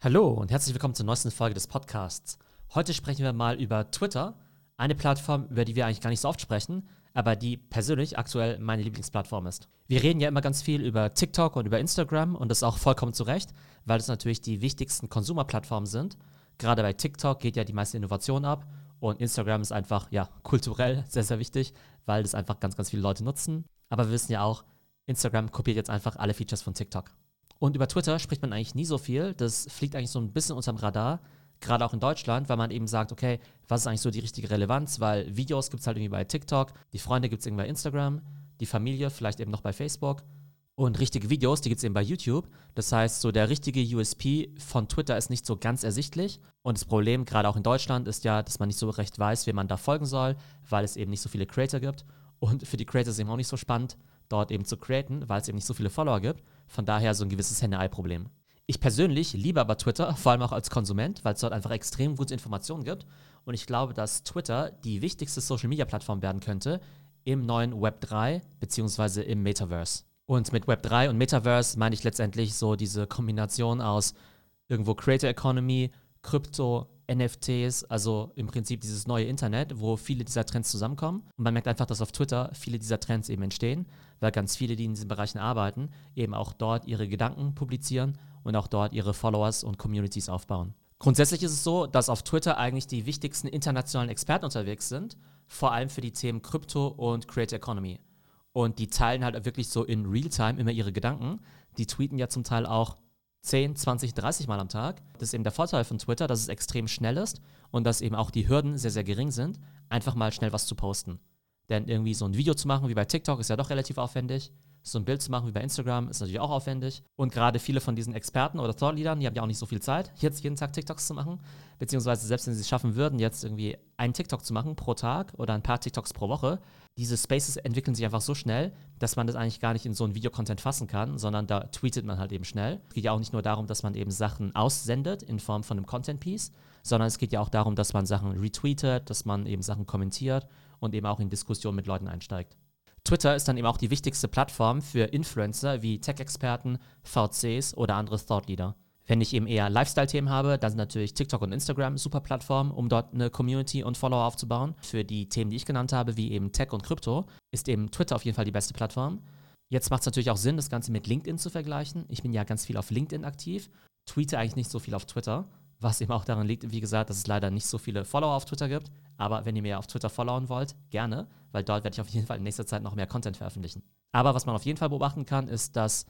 Hallo und herzlich willkommen zur neuesten Folge des Podcasts. Heute sprechen wir mal über Twitter, eine Plattform, über die wir eigentlich gar nicht so oft sprechen, aber die persönlich aktuell meine Lieblingsplattform ist. Wir reden ja immer ganz viel über TikTok und über Instagram und das auch vollkommen zu Recht, weil es natürlich die wichtigsten Konsumerplattformen sind. Gerade bei TikTok geht ja die meiste Innovation ab und Instagram ist einfach, ja, kulturell sehr, sehr wichtig, weil das einfach ganz, ganz viele Leute nutzen. Aber wir wissen ja auch, Instagram kopiert jetzt einfach alle Features von TikTok. Und über Twitter spricht man eigentlich nie so viel. Das fliegt eigentlich so ein bisschen unterm Radar, gerade auch in Deutschland, weil man eben sagt, okay, was ist eigentlich so die richtige Relevanz? Weil Videos gibt es halt irgendwie bei TikTok, die Freunde gibt es irgendwie bei Instagram, die Familie vielleicht eben noch bei Facebook. Und richtige Videos, die gibt es eben bei YouTube. Das heißt, so der richtige USP von Twitter ist nicht so ganz ersichtlich. Und das Problem, gerade auch in Deutschland, ist ja, dass man nicht so recht weiß, wem man da folgen soll, weil es eben nicht so viele Creator gibt. Und für die Creator ist es eben auch nicht so spannend, dort eben zu createn, weil es eben nicht so viele Follower gibt. Von daher so ein gewisses Henne-Ei-Problem. Ich persönlich liebe aber Twitter, vor allem auch als Konsument, weil es dort einfach extrem gute Informationen gibt. Und ich glaube, dass Twitter die wichtigste Social-Media-Plattform werden könnte im neuen Web 3 beziehungsweise im Metaverse. Und mit Web 3 und Metaverse meine ich letztendlich so diese Kombination aus irgendwo Creator Economy, Krypto, NFTs, also im Prinzip dieses neue Internet, wo viele dieser Trends zusammenkommen. Und man merkt einfach, dass auf Twitter viele dieser Trends eben entstehen, weil ganz viele, die in diesen Bereichen arbeiten, eben auch dort ihre Gedanken publizieren und auch dort ihre Followers und Communities aufbauen. Grundsätzlich ist es so, dass auf Twitter eigentlich die wichtigsten internationalen Experten unterwegs sind, vor allem für die Themen Krypto und Creator Economy. Und die teilen halt wirklich so in Realtime immer ihre Gedanken. Die tweeten ja zum Teil auch 10, 20, 30 Mal am Tag. Das ist eben der Vorteil von Twitter, dass es extrem schnell ist und dass eben auch die Hürden sehr, sehr gering sind, einfach mal schnell was zu posten. Denn irgendwie so ein Video zu machen wie bei TikTok ist ja doch relativ aufwendig. So ein Bild zu machen wie bei Instagram ist natürlich auch aufwendig. Und gerade viele von diesen Experten oder Thought-Leadern, die haben ja auch nicht so viel Zeit, jetzt jeden Tag TikToks zu machen. Beziehungsweise selbst wenn sie es schaffen würden, jetzt irgendwie einen TikTok zu machen pro Tag oder ein paar TikToks pro Woche, diese Spaces entwickeln sich einfach so schnell, dass man das eigentlich gar nicht in so ein Videocontent fassen kann, sondern da tweetet man halt eben schnell. Es geht ja auch nicht nur darum, dass man eben Sachen aussendet in Form von einem Content-Piece, sondern es geht ja auch darum, dass man Sachen retweetet, dass man eben Sachen kommentiert und eben auch in Diskussionen mit Leuten einsteigt. Twitter ist dann eben auch die wichtigste Plattform für Influencer wie Tech-Experten, VCs oder andere Thought-Leader. Wenn ich eben eher Lifestyle-Themen habe, dann sind natürlich TikTok und Instagram super Plattformen, um dort eine Community und Follower aufzubauen. Für die Themen, die ich genannt habe, wie eben Tech und Krypto, ist eben Twitter auf jeden Fall die beste Plattform. Jetzt macht es natürlich auch Sinn, das Ganze mit LinkedIn zu vergleichen. Ich bin ja ganz viel auf LinkedIn aktiv, tweete eigentlich nicht so viel auf Twitter, was eben auch daran liegt, wie gesagt, dass es leider nicht so viele Follower auf Twitter gibt. Aber wenn ihr mir auf Twitter followen wollt, gerne, weil dort werde ich auf jeden Fall in nächster Zeit noch mehr Content veröffentlichen. Aber was man auf jeden Fall beobachten kann, ist, dass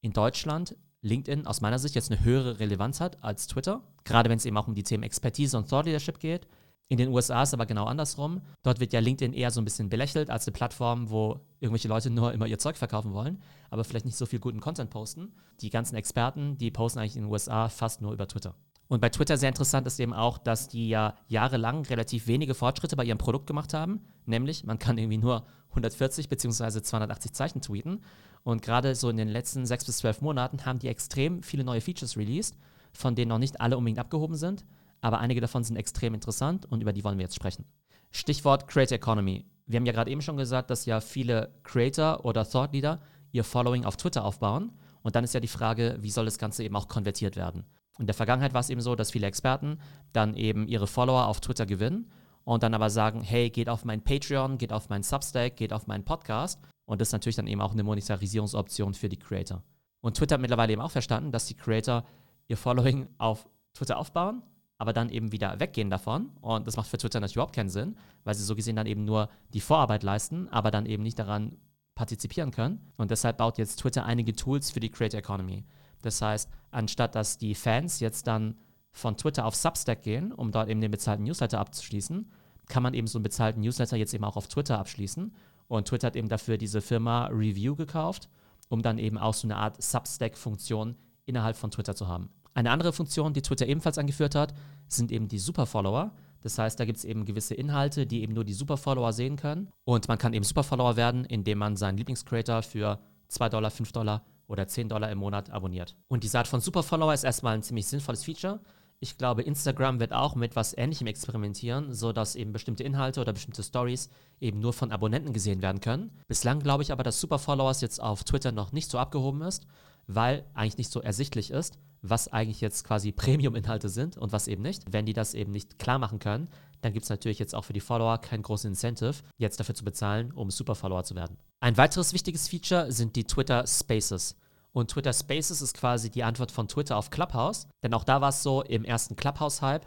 in Deutschland LinkedIn aus meiner Sicht jetzt eine höhere Relevanz hat als Twitter, gerade wenn es eben auch um die Themen Expertise und Thought Leadership geht. In den USA ist es aber genau andersrum. Dort wird ja LinkedIn eher so ein bisschen belächelt als eine Plattform, wo irgendwelche Leute nur immer ihr Zeug verkaufen wollen, aber vielleicht nicht so viel guten Content posten. Die ganzen Experten, die posten eigentlich in den USA fast nur über Twitter. Und bei Twitter sehr interessant ist eben auch, dass die ja jahrelang relativ wenige Fortschritte bei ihrem Produkt gemacht haben. Nämlich, man kann irgendwie nur 140 bzw. 280 Zeichen tweeten. Und gerade so in den letzten sechs bis zwölf Monaten haben die extrem viele neue Features released, von denen noch nicht alle unbedingt abgehoben sind. Aber einige davon sind extrem interessant und über die wollen wir jetzt sprechen. Stichwort Creator Economy. Wir haben ja gerade eben schon gesagt, dass ja viele Creator oder Thought Leader ihr Following auf Twitter aufbauen. Und dann ist ja die Frage, wie soll das Ganze eben auch konvertiert werden? In der Vergangenheit war es eben so, dass viele Experten dann eben ihre Follower auf Twitter gewinnen und dann aber sagen, hey, geht auf mein Patreon, geht auf mein Substack, geht auf meinen Podcast. Und das ist natürlich dann eben auch eine Monetarisierungsoption für die Creator. Und Twitter hat mittlerweile eben auch verstanden, dass die Creator ihr Following auf Twitter aufbauen, aber dann eben wieder weggehen davon. Und das macht für Twitter natürlich überhaupt keinen Sinn, weil sie so gesehen dann eben nur die Vorarbeit leisten, aber dann eben nicht daran partizipieren können. Und deshalb baut jetzt Twitter einige Tools für die Creator Economy. Das heißt, anstatt dass die Fans jetzt dann von Twitter auf Substack gehen, um dort eben den bezahlten Newsletter abzuschließen, kann man eben so einen bezahlten Newsletter jetzt eben auch auf Twitter abschließen. Und Twitter hat eben dafür diese Firma Review gekauft, um dann eben auch so eine Art Substack-Funktion innerhalb von Twitter zu haben. Eine andere Funktion, die Twitter ebenfalls angeführt hat, sind eben die Superfollower. Das heißt, da gibt es eben gewisse Inhalte, die eben nur die Superfollower sehen können. Und man kann eben Superfollower werden, indem man seinen Lieblingscreator für 2 Dollar, 5 Dollar oder 10 Dollar im Monat abonniert. Und diese Art von Superfollower ist erstmal ein ziemlich sinnvolles Feature. Ich glaube, Instagram wird auch mit was Ähnlichem experimentieren, sodass eben bestimmte Inhalte oder bestimmte Stories eben nur von Abonnenten gesehen werden können. Bislang glaube ich aber, dass Superfollowers jetzt auf Twitter noch nicht so abgehoben ist, weil eigentlich nicht so ersichtlich ist, was eigentlich jetzt quasi Premium-Inhalte sind und was eben nicht. Wenn die das eben nicht klar machen können, dann gibt es natürlich jetzt auch für die Follower kein großes Incentive, jetzt dafür zu bezahlen, um Super-Follower zu werden. Ein weiteres wichtiges Feature sind die Twitter Spaces. Und Twitter Spaces ist quasi die Antwort von Twitter auf Clubhouse. Denn auch da war es so im ersten Clubhouse-Hype,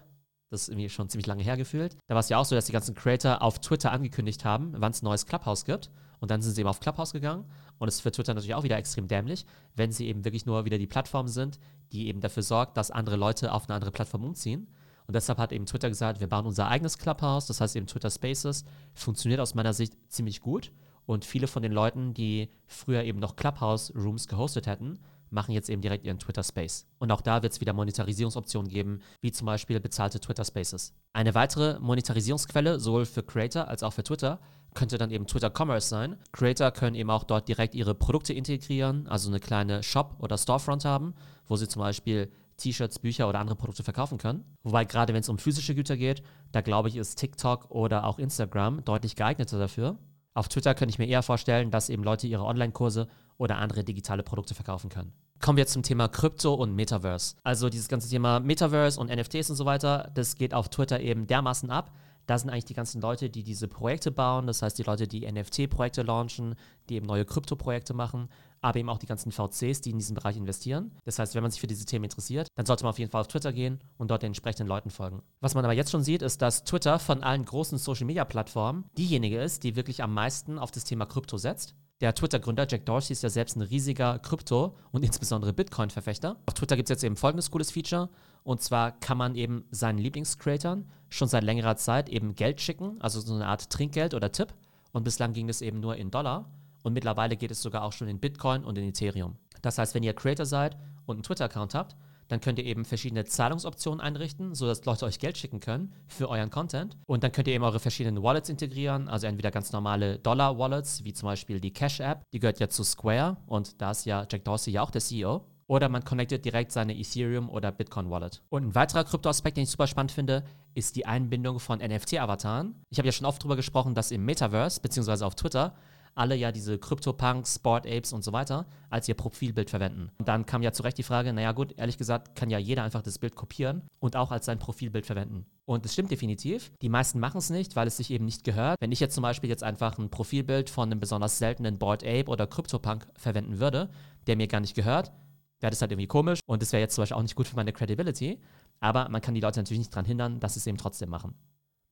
das ist irgendwie schon ziemlich lange hergefühlt. Da war es ja auch so, dass die ganzen Creator auf Twitter angekündigt haben, wann es ein neues Clubhouse gibt. Und dann sind sie eben auf Clubhouse gegangen. Und es ist für Twitter natürlich auch wieder extrem dämlich, wenn sie eben wirklich nur wieder die Plattform sind, die eben dafür sorgt, dass andere Leute auf eine andere Plattform umziehen. Und deshalb hat eben Twitter gesagt, wir bauen unser eigenes Clubhouse, das heißt eben Twitter Spaces, funktioniert aus meiner Sicht ziemlich gut. Und viele von den Leuten, die früher eben noch Clubhouse-Rooms gehostet hätten, machen jetzt eben direkt ihren Twitter Space. Und auch da wird es wieder Monetarisierungsoptionen geben, wie zum Beispiel bezahlte Twitter Spaces. Eine weitere Monetarisierungsquelle, sowohl für Creator als auch für Twitter, könnte dann eben Twitter Commerce sein. Creator können eben auch dort direkt ihre Produkte integrieren, also eine kleine Shop oder Storefront haben, wo sie zum Beispiel T-Shirts, Bücher oder andere Produkte verkaufen können. Wobei gerade wenn es um physische Güter geht, da glaube ich, ist TikTok oder auch Instagram deutlich geeigneter dafür. Auf Twitter könnte ich mir eher vorstellen, dass eben Leute ihre Online-Kurse oder andere digitale Produkte verkaufen können. Kommen wir zum Thema Krypto und Metaverse. Also dieses ganze Thema Metaverse und NFTs und so weiter, das geht auf Twitter eben dermaßen ab. Da sind eigentlich die ganzen Leute, die diese Projekte bauen, das heißt die Leute, die NFT-Projekte launchen, die eben neue Krypto-Projekte machen, aber eben auch die ganzen VCs, die in diesen Bereich investieren. Das heißt, wenn man sich für diese Themen interessiert, dann sollte man auf jeden Fall auf Twitter gehen und dort den entsprechenden Leuten folgen. Was man aber jetzt schon sieht, ist, dass Twitter von allen großen Social-Media-Plattformen diejenige ist, die wirklich am meisten auf das Thema Krypto setzt. Der Twitter-Gründer Jack Dorsey ist ja selbst ein riesiger Krypto- und insbesondere Bitcoin-Verfechter. Auf Twitter gibt es jetzt eben folgendes cooles Feature. Und zwar kann man eben seinen Lieblingscreatern schon seit längerer Zeit eben Geld schicken, also so eine Art Trinkgeld oder Tipp. Und bislang ging es eben nur in Dollar. Und mittlerweile geht es sogar auch schon in Bitcoin und in Ethereum. Das heißt, wenn ihr Creator seid und einen Twitter-Account habt, dann könnt ihr eben verschiedene Zahlungsoptionen einrichten, sodass Leute euch Geld schicken können für euren Content. Und dann könnt ihr eben eure verschiedenen Wallets integrieren, also entweder ganz normale Dollar-Wallets, wie zum Beispiel die Cash-App, die gehört ja zu Square und da ist ja Jack Dorsey ja auch der CEO. Oder man connectet direkt seine Ethereum oder Bitcoin Wallet. Und ein weiterer Kryptoaspekt, den ich super spannend finde, ist die Einbindung von NFT-Avataren. Ich habe ja schon oft darüber gesprochen, dass im Metaverse, beziehungsweise auf Twitter, alle ja diese Crypto-Punks, Sport Apes und so weiter als ihr Profilbild verwenden. Und dann kam ja zu Recht die Frage, naja gut, ehrlich gesagt kann ja jeder einfach das Bild kopieren und auch als sein Profilbild verwenden. Und es stimmt definitiv. Die meisten machen es nicht, weil es sich eben nicht gehört. Wenn ich jetzt zum Beispiel jetzt einfach ein Profilbild von einem besonders seltenen Board Ape oder Crypto-Punk verwenden würde, der mir gar nicht gehört, wäre das halt irgendwie komisch und das wäre jetzt zum Beispiel auch nicht gut für meine Credibility. Aber man kann die Leute natürlich nicht daran hindern, dass sie es eben trotzdem machen.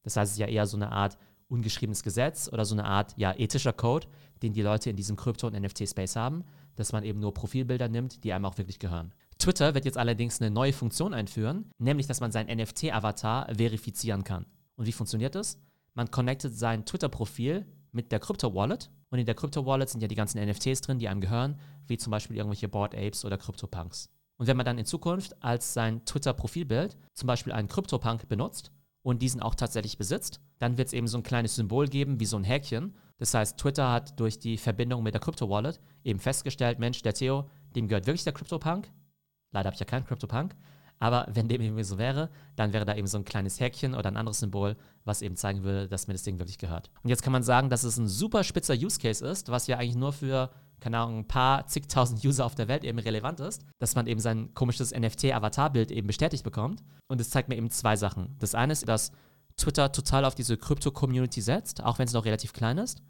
Das heißt, es ist ja eher so eine Art ungeschriebenes Gesetz oder so eine Art ja, ethischer Code, den die Leute in diesem Krypto- und NFT-Space haben, dass man eben nur Profilbilder nimmt, die einem auch wirklich gehören. Twitter wird jetzt allerdings eine neue Funktion einführen, nämlich dass man seinen NFT-Avatar verifizieren kann. Und wie funktioniert das? Man connectet sein Twitter-Profil mit der Crypto-Wallet und in der Crypto-Wallet sind ja die ganzen NFTs drin, die einem gehören, wie zum Beispiel irgendwelche Board Apes oder Crypto-Punks. Und wenn man dann in Zukunft als sein Twitter-Profilbild zum Beispiel einen Crypto-Punk benutzt, und diesen auch tatsächlich besitzt, dann wird es eben so ein kleines Symbol geben, wie so ein Häkchen. Das heißt, Twitter hat durch die Verbindung mit der Crypto-Wallet eben festgestellt, Mensch, der Theo, dem gehört wirklich der Crypto-Punk. Leider habe ich ja keinen Crypto-Punk. Aber wenn dem irgendwie so wäre, dann wäre da eben so ein kleines Häkchen oder ein anderes Symbol, was eben zeigen würde, dass mir das Ding wirklich gehört. Und jetzt kann man sagen, dass es ein super spitzer Use Case ist, was ja eigentlich nur für keine Ahnung, ein paar zigtausend User auf der Welt eben relevant ist, dass man eben sein komisches NFT-Avatarbild eben bestätigt bekommt. Und es zeigt mir eben zwei Sachen. Das eine ist, dass Twitter total auf diese Krypto-Community setzt, auch wenn es noch relativ klein ist.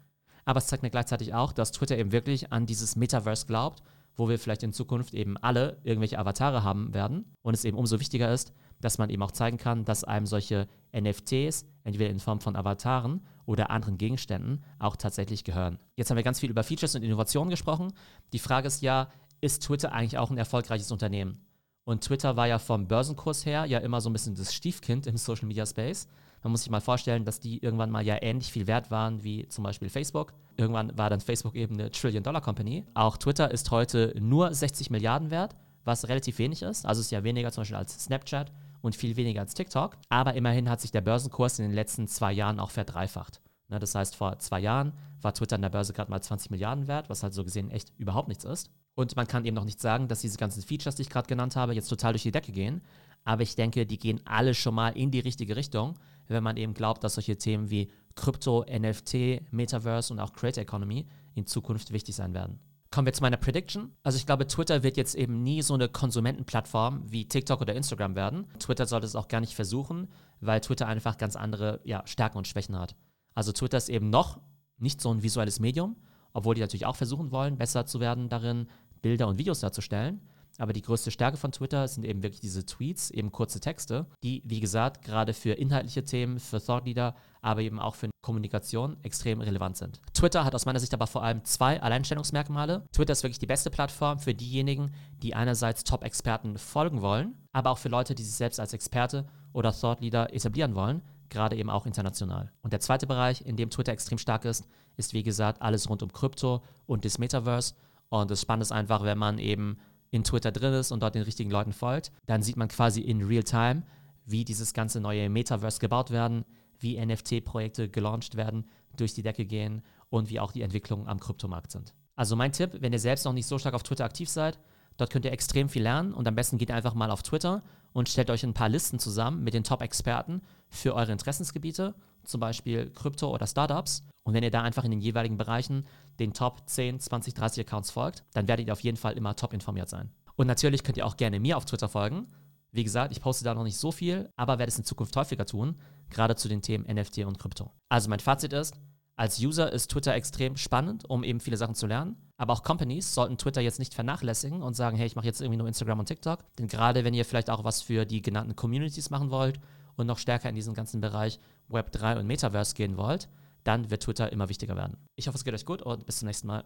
Aber es zeigt mir gleichzeitig auch, dass Twitter eben wirklich an dieses Metaverse glaubt, wo wir vielleicht in Zukunft eben alle irgendwelche Avatare haben werden. Und es eben umso wichtiger ist, dass man eben auch zeigen kann, dass einem solche NFTs, entweder in Form von Avataren oder anderen Gegenständen, auch tatsächlich gehören. Jetzt haben wir ganz viel über Features und Innovationen gesprochen. Die Frage ist ja, ist Twitter eigentlich auch ein erfolgreiches Unternehmen? Und Twitter war ja vom Börsenkurs her ja immer so ein bisschen das Stiefkind im Social Media Space. Man muss sich mal vorstellen, dass die irgendwann mal ja ähnlich viel wert waren wie zum Beispiel Facebook. Irgendwann war dann Facebook eben eine Trillion-Dollar-Company. Auch Twitter ist heute nur 60 Milliarden wert, was relativ wenig ist. Also ist ja weniger zum Beispiel als Snapchat und viel weniger als TikTok. Aber immerhin hat sich der Börsenkurs in den letzten zwei Jahren auch verdreifacht. Ne, das heißt, vor zwei Jahren war Twitter an der Börse gerade mal 20 Milliarden wert, was halt so gesehen echt überhaupt nichts ist. Und man kann eben noch nicht sagen, dass diese ganzen Features, die ich gerade genannt habe, jetzt total durch die Decke gehen. Aber ich denke, die gehen alle schon mal in die richtige Richtung, wenn man eben glaubt, dass solche Themen wie Krypto, NFT, Metaverse und auch Creator Economy in Zukunft wichtig sein werden. Kommen wir zu meiner Prediction. Also ich glaube, Twitter wird jetzt eben nie so eine Konsumentenplattform wie TikTok oder Instagram werden. Twitter sollte es auch gar nicht versuchen, weil Twitter einfach ganz andere ja, Stärken und Schwächen hat. Also Twitter ist eben noch nicht so ein visuelles Medium, obwohl die natürlich auch versuchen wollen, besser zu werden darin, Bilder und Videos darzustellen. Aber die größte Stärke von Twitter sind eben wirklich diese Tweets, eben kurze Texte, die, wie gesagt, gerade für inhaltliche Themen, für Thought Leader, aber eben auch für Kommunikation extrem relevant sind. Twitter hat aus meiner Sicht aber vor allem zwei Alleinstellungsmerkmale. Twitter ist wirklich die beste Plattform für diejenigen, die einerseits Top-Experten folgen wollen, aber auch für Leute, die sich selbst als Experte oder Thought Leader etablieren wollen, gerade eben auch international. Und der zweite Bereich, in dem Twitter extrem stark ist, ist wie gesagt alles rund um Krypto und das Metaverse. Und das Spannende ist einfach, wenn man eben in Twitter drin ist und dort den richtigen Leuten folgt, dann sieht man quasi in Real Time, wie dieses ganze neue Metaverse gebaut werden, wie NFT-Projekte gelauncht werden, durch die Decke gehen und wie auch die Entwicklungen am Kryptomarkt sind. Also mein Tipp, wenn ihr selbst noch nicht so stark auf Twitter aktiv seid, dort könnt ihr extrem viel lernen und am besten geht einfach mal auf Twitter und stellt euch ein paar Listen zusammen mit den Top-Experten für eure Interessensgebiete, zum Beispiel Krypto oder Startups. Und wenn ihr da einfach in den jeweiligen Bereichen den Top 10, 20, 30 Accounts folgt, dann werdet ihr auf jeden Fall immer top informiert sein. Und natürlich könnt ihr auch gerne mir auf Twitter folgen. Wie gesagt, ich poste da noch nicht so viel, aber werde es in Zukunft häufiger tun, gerade zu den Themen NFT und Krypto. Also mein Fazit ist, als User ist Twitter extrem spannend, um eben viele Sachen zu lernen. Aber auch Companies sollten Twitter jetzt nicht vernachlässigen und sagen, hey, ich mache jetzt irgendwie nur Instagram und TikTok. Denn gerade wenn ihr vielleicht auch was für die genannten Communities machen wollt und noch stärker in diesen ganzen Bereich Web3 und Metaverse gehen wollt, dann wird Twitter immer wichtiger werden. Ich hoffe, es geht euch gut und bis zum nächsten Mal.